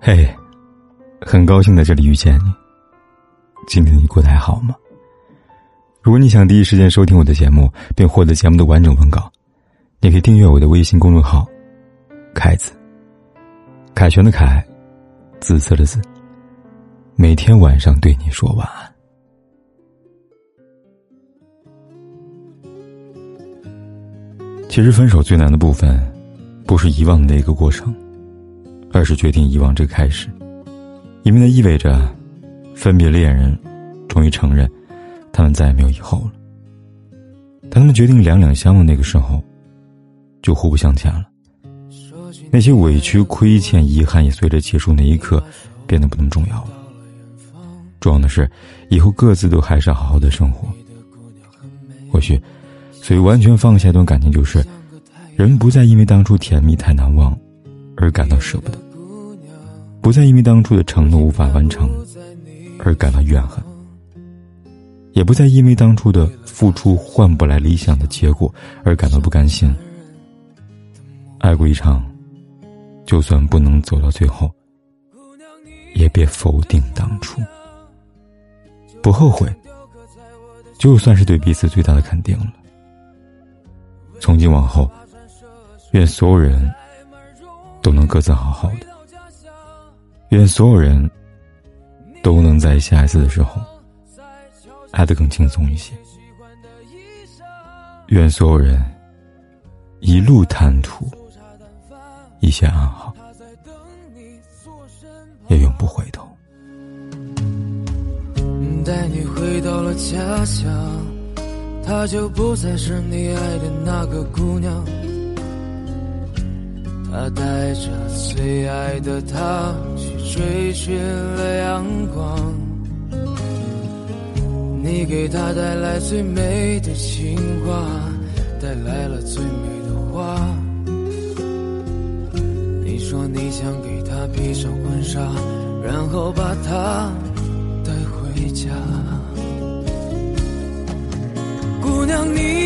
嘿，很高兴在这里遇见你。今天你过得还好吗？如果你想第一时间收听我的节目，并获得节目的完整文稿，你可以订阅我的微信公众号“凯子”。凯旋的凯，紫色的紫。每天晚上对你说晚安。其实，分手最难的部分，不是遗忘的那个过程。而是决定遗忘这个开始，因为那意味着，分别恋人终于承认，他们再也没有以后了。当他们决定两两相望那个时候，就互不相欠了。那些委屈、亏欠、遗憾也随着结束那一刻，变得不那么重要了。重要的是，以后各自都还是要好好的生活。或许，所以完全放下一段感情，就是人不再因为当初甜蜜太难忘，而感到舍不得。不再因为当初的承诺无法完成而感到怨恨，也不再因为当初的付出换不来理想的结果而感到不甘心。爱过一场，就算不能走到最后，也别否定当初。不后悔，就算是对彼此最大的肯定了。从今往后，愿所有人都能各自好好的。愿所有人都能在下一次的时候爱得更轻松一些。愿所有人一路坦途，一切安好，也永不回头。带你回到了家乡，她就不再是你爱的那个姑娘。他带着最爱的她去追寻了阳光，你给他带来最美的情话，带来了最美的花。你说你想给他披上婚纱，然后把她带回家。姑娘，你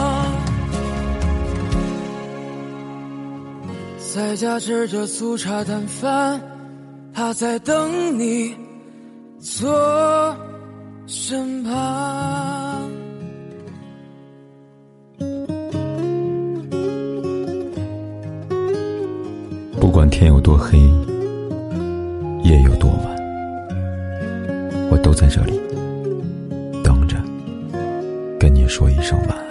在家吃着粗茶淡饭。他在等你坐身旁。不管天有多黑，夜有多晚，我都在这里等着，跟你。说一声晚安。